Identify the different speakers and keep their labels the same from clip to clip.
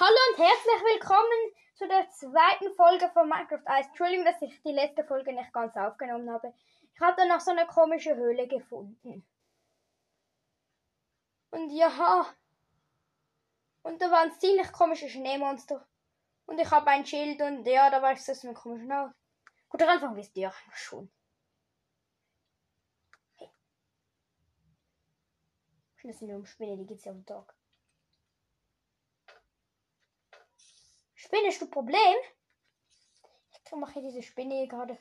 Speaker 1: Hallo und herzlich willkommen zu der zweiten Folge von Minecraft Ice. Entschuldigung, dass ich die letzte Folge nicht ganz aufgenommen habe. Ich habe dann noch so eine komische Höhle gefunden. Und ja, und da waren ziemlich komische Schneemonster. Und ich habe ein Schild und ja, da war ich so ein komischer Haus. Gut, am Anfang wisst ihr schon. Hey. Das sind nur Spinnen, die geht's ja am Tag. Spinne, hast du Problem? Ich mache diese Spinne hier gerade.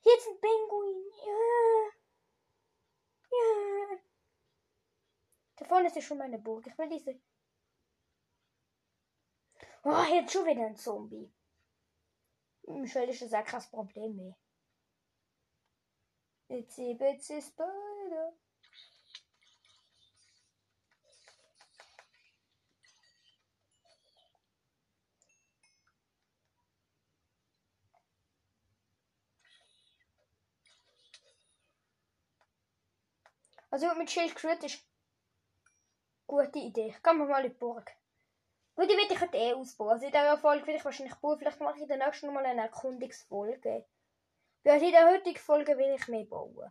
Speaker 1: Hier ist ein Pinguin. Ja. Ja. Da vorne ist ja schon meine Burg. Ich will diese. Oh, jetzt schon wieder ein Zombie. Michelle ist auch kein Problem mehr. Itsy bitsy spider. Also mit Schildkröte ist gute Idee. Ich kann mir mal in die Burg. Gut, die will ich eh ausbauen. Also in dieser Folge will ich wahrscheinlich bauen. Vielleicht mache ich in der nächsten mal eine Erkundungsfolge. Ja, in der heutigen Folge will ich mehr bauen.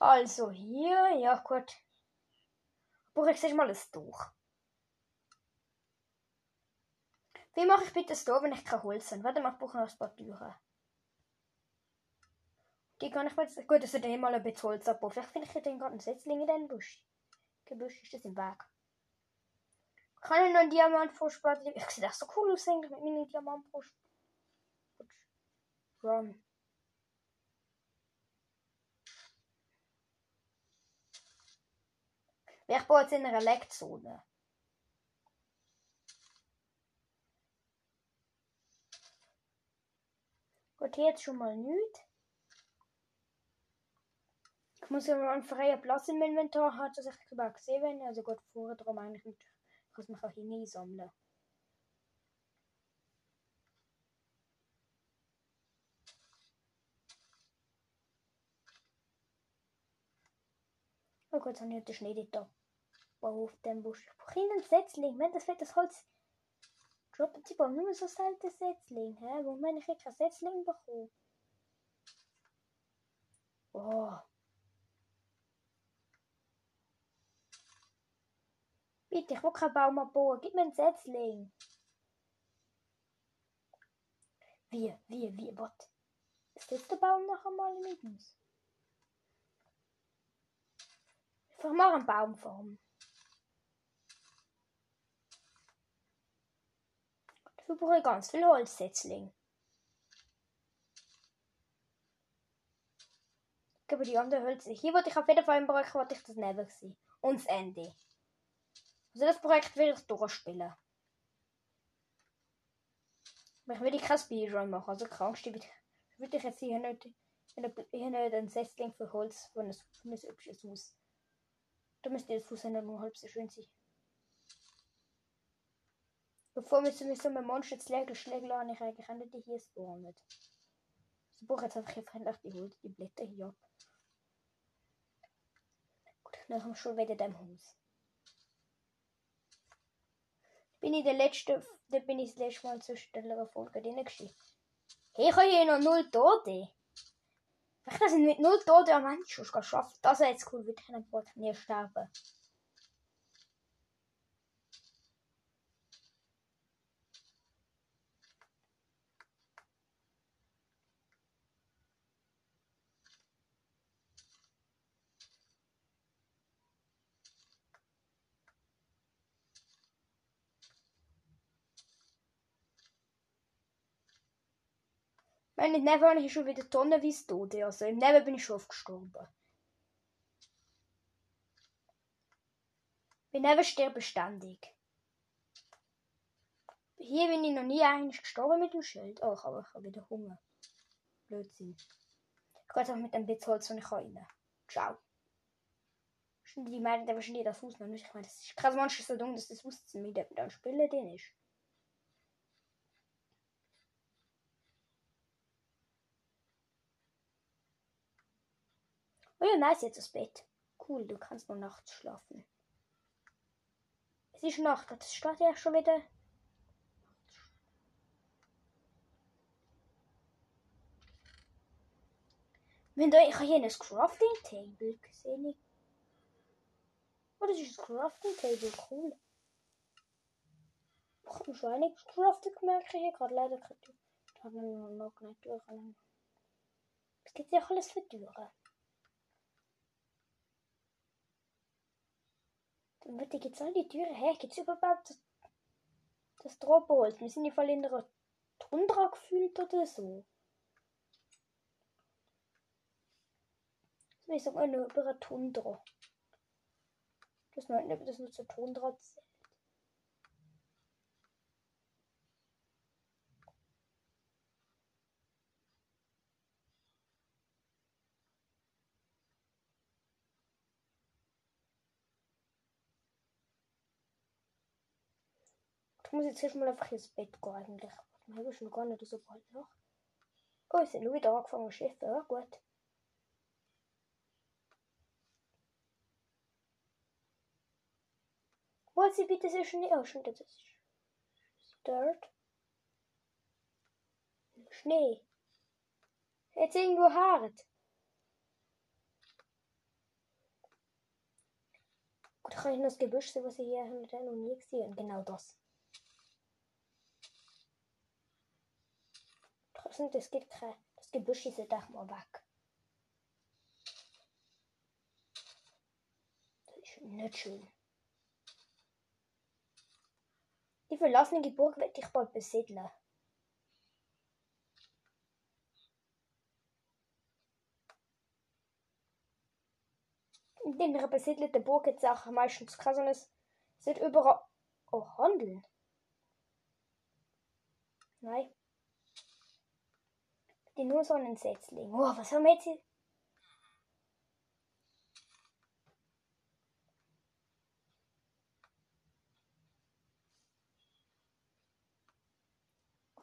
Speaker 1: Also hier, ja gut. Brauche ich jetzt mal ein Tuch. Wie mache ich bitte so, wenn ich kein Holz habe? Warte mal, ich brauche noch ein paar Türen. Die kann ich jetzt. Gut, dass ich dann mal ein bisschen Holz abbaue. Vielleicht finde ich den gerade einen Setzling in den Busch. Gebüsch ist das im Weg. Kann ich noch einen Diamantvorspart? Ich sehe das so cool aus eigentlich mit meinen Diamantvorspart. Run. Ich baue jetzt in einer Lektzone. Jetzt schon mal nichts. Ich muss ja einen freien Platz im Inventar haben, dass ich überhaupt gesehen wenn Also gut, vorher darum eigentlich nicht. Ich kann es auch hier nie sammeln. Oh Gott, habe ich den Schnee da. Auf dem Busch. Ich brauche einen Setzling. Wenn das fällt das Holz Droppen Sie Baum nur so selten Setzling? Wo meine ich kein Setzling bekommen? Oh. Bitte, ich will keinen Baum abbauen. Gib mir einen Setzling. Wie, wie, wie, was? Ist das der Baum noch einmal mit uns? Ich mache einen Baumform. Wir brauchen ganz viel Holzsetzling. Aber die anderen Hölzer. Hier wollte ich auf jeden Fall im Projekt wollte ich das never sehen. Und das Ende. Also das Projekt will ich durchspielen. Aber ich will kein Speedrun machen. Also kannst du würde ich jetzt hier nicht, hier nicht einen Setzling für Holz von von einem hübsches. Da müsste das Haus nur halb so schön sein. Bevor wir zu so einem Monster legen, schlägt an, ich eigentlich auch nicht hier spawnen. So brauche jetzt einfach einfach die Holz, die Blätter hier ab. Gut, dann haben wir schon wieder dem Haus. Bin ich der letzte, da bin ich das letzte Mal zu der Folge drin gewesen. Hey, ich habe hier noch null Tote. Ich das sind mit null Tote am Ende schon geschafft. Das wäre jetzt cool, würde ich dann nie sterben. Wenn nicht Never habe ich schon wieder tonnenweise Tote. Also im Never bin ich schon oft gestorben. Bei Never sterbe ständig. Hier bin ich noch nie eigentlich gestorben mit dem Schild. Oh, ich habe, ich habe wieder Hunger. Blödsinn. Ich gehe jetzt auch mit dem Bitzholz und ich kann rein. Ciao. Die meinen, wahrscheinlich das Haus noch nicht. Ich meine, das ist krass manchmal so dumm, dass das Haus mit dem Spielen drin ist. Oh ja, nice, jetzt das Bett. Cool, du kannst nur nachts schlafen. Es ist Nacht, das steht ja schon wieder. Wenn da, ich habe hier ein Crafting Table gesehen. Oh, das ist ein Crafting Table, cool. Ich habe schon einiges craftet gemerkt hier gerade leider keine Tür. Da haben wir noch nicht durch. Es gibt ja auch alles für Türen. Dann wird jetzt all die Türen her. Gibt es überhaupt das, das Drohbolt? Wir sind ja voll in der Tundra gefühlt oder so. Ich sag mal nur über Tundra. Das meint nicht, das nur zur Tundra zählt. Ich muss jetzt erstmal einfach ins Bett gehen eigentlich. Ich habe schon gar nicht so bald noch. Oh, es sind wieder angefangen Schiffe. Ja, gut. Wo ist sie bitte so Schnee? Oh, schon das ist Dirt. Schnee. Jetzt irgendwo hart. Gut, kann ich noch das Gebüsch sehen, was ich hier noch nie gesehen. Genau das. Trotzdem, das geht kein. Das Gebüsch ist jetzt mal weg. Das ist nicht schön. Die verlassene Burg werde ich bald besiedeln. In den besiedelten Burg gibt es auch meistens kein es sind überall. Oh, Handeln. Nein. Die nur so einen Setzling. Oh, was haben wir jetzt hier?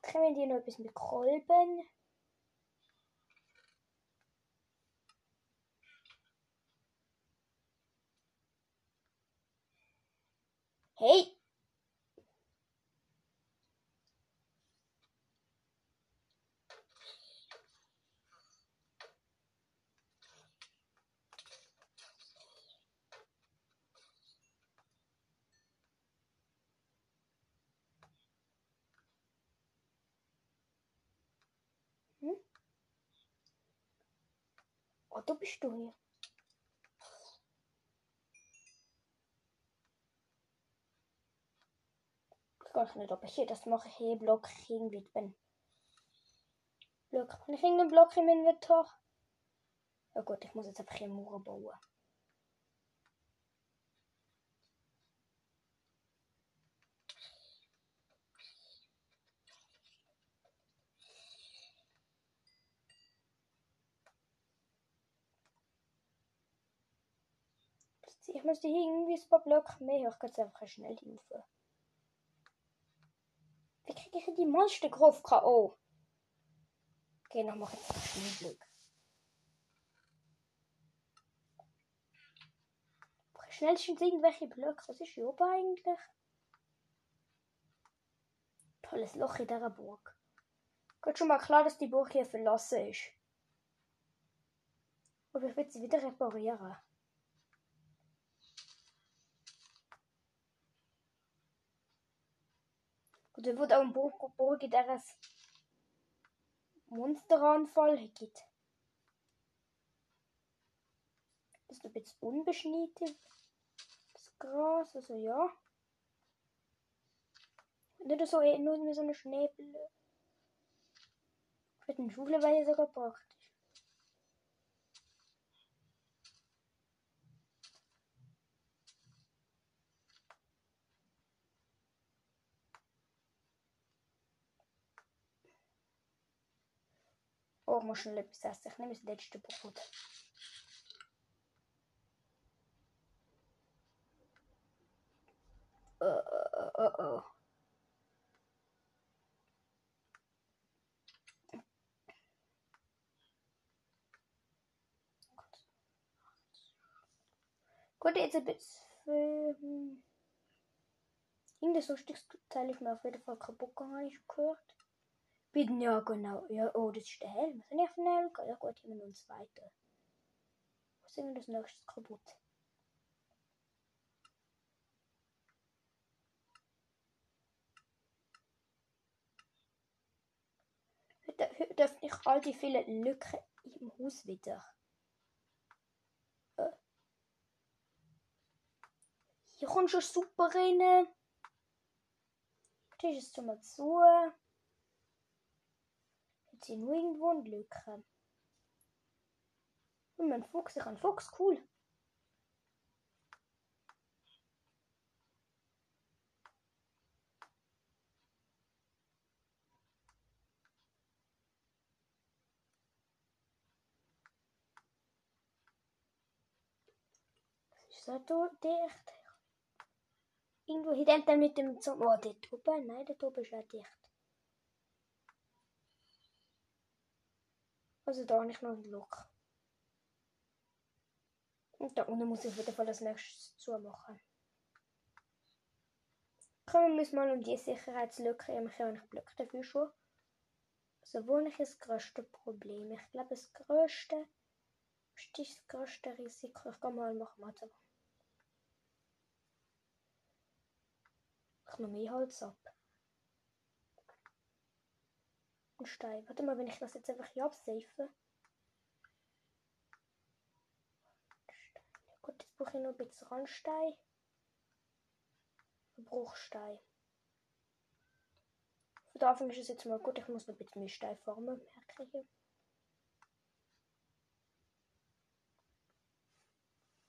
Speaker 1: Können wir die noch etwas mit Kolben? Hey! Du bist du hier. Ich weiß nicht, ob ich hier das mache. Hier Block irgendwie bin. Block. Ich irgendeinen Block im Inventar? Ja gut, ich muss jetzt einfach hier Mauer bauen. Ich müsste hier irgendwie ein paar Blöcke mehr. Ich kann es einfach schnell hinfahren. Wie kriege ich die Monster auf K.O.? Okay, noch mal jetzt schnell Glück. Schnell sind irgendwelche Blöcke. Was ist hier oben eigentlich? Tolles Loch in dieser Burg. Geht schon mal klar, dass die Burg hier verlassen ist. Aber ich will sie wieder reparieren. Und er wird auch ein Burg, Burg der es Monsteranfall gibt. Das ist ein bisschen unbeschnitten. Das Gras, also ja. Nicht so, nur so einer Schneebülle. Für den Schule war ja sogar praktisch. Oh, muss schnell etwas essen. Ich nehme das letzte Brot. Oh, oh, oh. Gut, jetzt ein bisschen. Hm. Irgendein lustiges Teil ist mir auf jeden Fall kaputt gegangen, habe ich gehört. Bin ja genau. Ja, oh, das ist der Helm. Auf den Helm? Ja gut, hier wir einen zweiten. Was ist denn das nächste kaputt? Heute öffne ich all die vielen Lücken im Haus wieder. Hier kommt schon super rein. Das ist schon mal zu. Jetzt sind nur irgendwo eine Lücke. Und mein Fuchs, ich einen Fuchs, cool. so dicht. Irgendwo hinter dem mit dem Zombie. Oh, der oben? Nein, der oben ist auch dicht. Also da nicht noch ein Loch. Und da unten muss ich wieder Fall das nächste zumachen. Kommen wir mal um die Sicherheitslücke. Ich habe nicht Glück dafür schon. Also wo nicht das größte Problem? Ich glaube das größte ist das größte Risiko. Ich kann mal machen. Warte. Ich noch mehr Holz ab. Und Stein. Warte mal, wenn ich das jetzt einfach hier absafe. Gut, jetzt brauche ich noch ein bisschen Randstein. Bruchstein. Für Anfang ist es jetzt mal gut, ich muss noch ein bisschen mehr Stein formen, merke ich.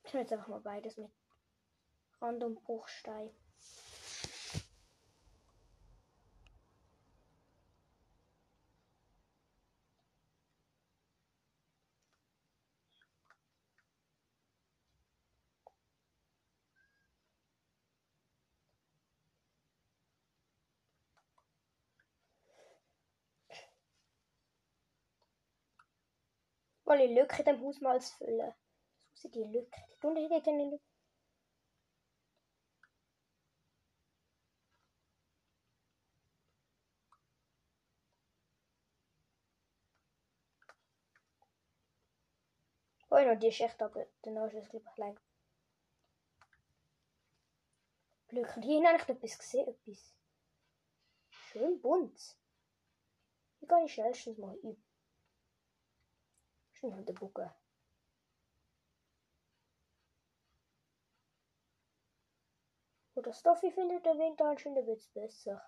Speaker 1: Ich nehme jetzt einfach mal beides mit Rand- und Bruchstein. Lücke in dem Haus mal zu füllen. So die Lücke. Die unten hat eine Lücke. Oh, noch die ist echt aber danach ist es glaube ich lang. Lücken. Hier habe ich etwas gesehen. Etwas. Schön bunt. Ich schnellstens mal üben? Schon der Bucke. Oder Stoffi findet der Winter anscheinend ein bisschen besser.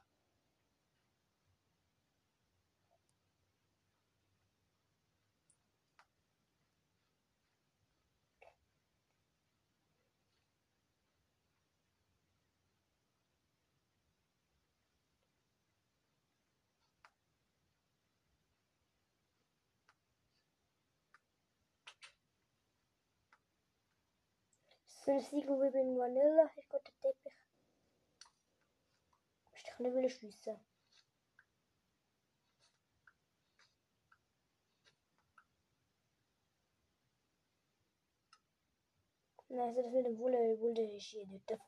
Speaker 1: So ein Siegel wie bei Vanilla. Ich gehe den Teppich. Ich kann nicht schliessen. Nein, also das mit dem Wolle, Wolle ist hier nicht der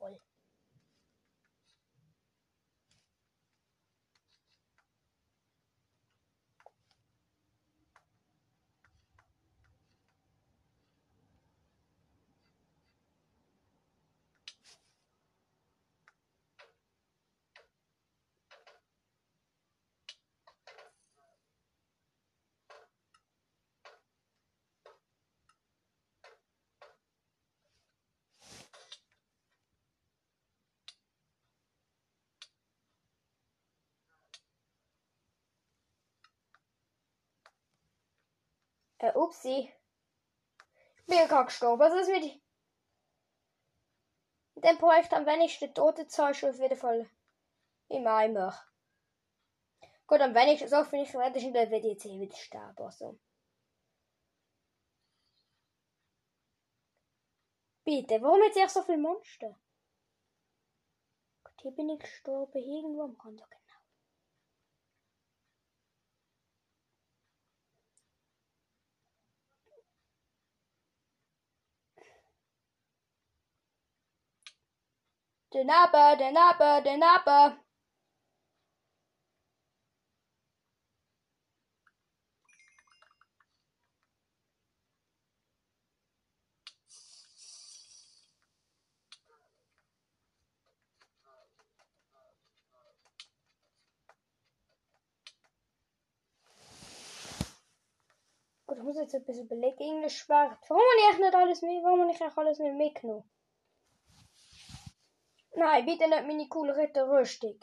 Speaker 1: Äh, upsi. Ich bin gerade gestorben. Was ist mit in dem Projekt am wenigsten Totenzahl schon jeden Fall im Eimer. Gut, am wenigsten, so viel ich werde ich in der WDC wieder sterben. Also. Bitte, warum jetzt erst so viele Monster? Gut, hier bin ich gestorben, irgendwo am Rand. Okay. Den aber, den aber, den aber. Gut, ich muss jetzt ein bisschen überlegen. Irgendein Schwert. Warum habe ich nicht alles mit? Warum habe ich eigentlich alles nicht mitgenommen? Nein, bitte nicht meine coole Ritterrüstung.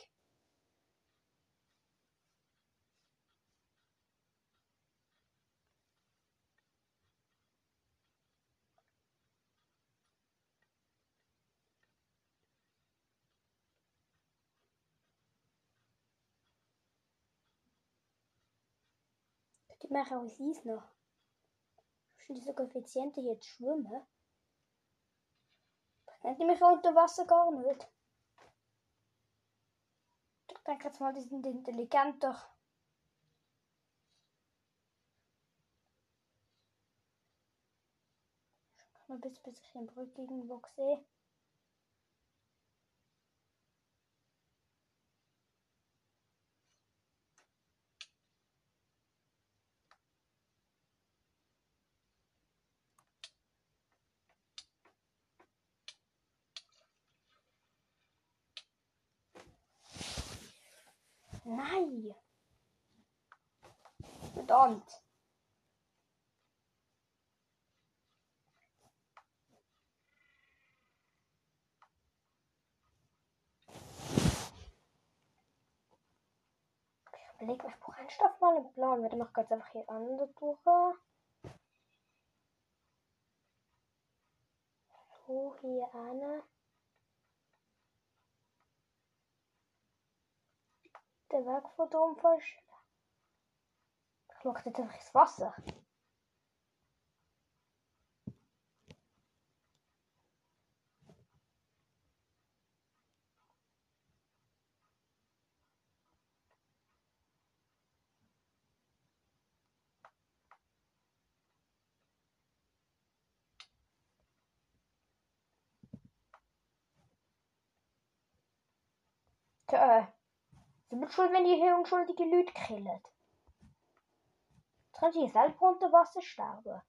Speaker 1: Die machen auch Eis noch. Sind die so effizient jetzt schwimmen? Nennt die mich unter Wasser gar nicht? Ich denke jetzt mal, die sind intelligenter. Ich mal bis, bis ich den Brück irgendwo sehe. Nein! Verdammt! Ich überlege, ich brauche einen Stoff mal einen Plan. Warte, mach ganz einfach hier an der Tour. So, hier an. Der Weg von Mache jetzt einfach ins Wasser. Tja, Sie sind schuld, wenn die hier unschuldige Leute killen. Können sie selber unter Wasser sterben.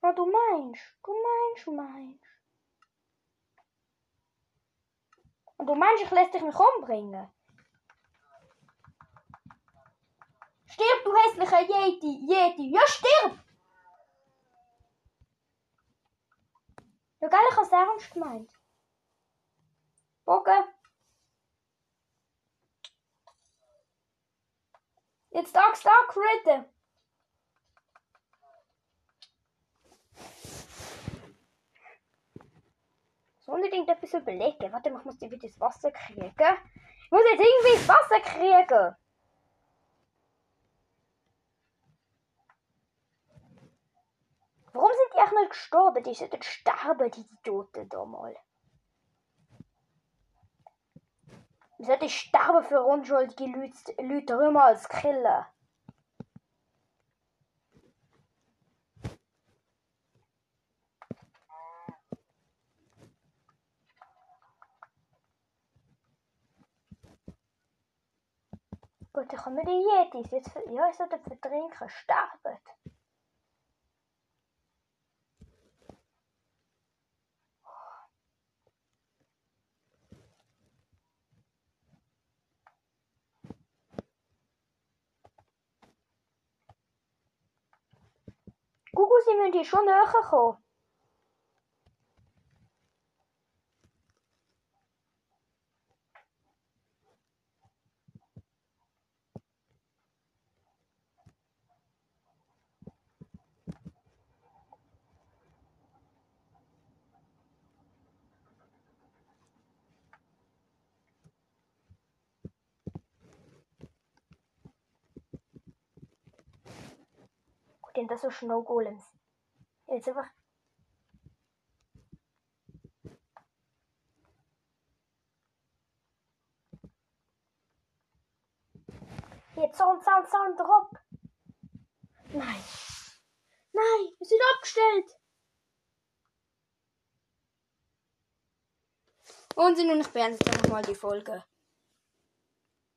Speaker 1: Ah, du meinst, du meinst, du meinst. Und du meinst, ich lässt dich mich umbringen? Stirb, du hässlicher Yeti! Yeti! Ja, stirb! Ja, geil, ich hab's ernst gemeint. Bogen. Jetzt Axt da, critten. So unbedingt etwas überlegen. Warte, ich muss die wieder ins Wasser kriegen. Ich muss jetzt irgendwie ins Wasser kriegen. Warum sind die eigentlich nicht gestorben? Die sollten sterben, die Idioten da mal. Die sollten sterben für unschuldige Leute, Leute immer als Killer. Gut, ich komme die Yetis jetzt, ja, ich sollte vertrinken, sterben. Hier schon näher kommen. Gut, denn das so Snow Golems. Jetzt einfach. Jetzt Zaun, Zaun, Zaun, Drop. Nein. Nein, wir sind abgestellt. Und sie nun, nur noch beenden nochmal die Folge.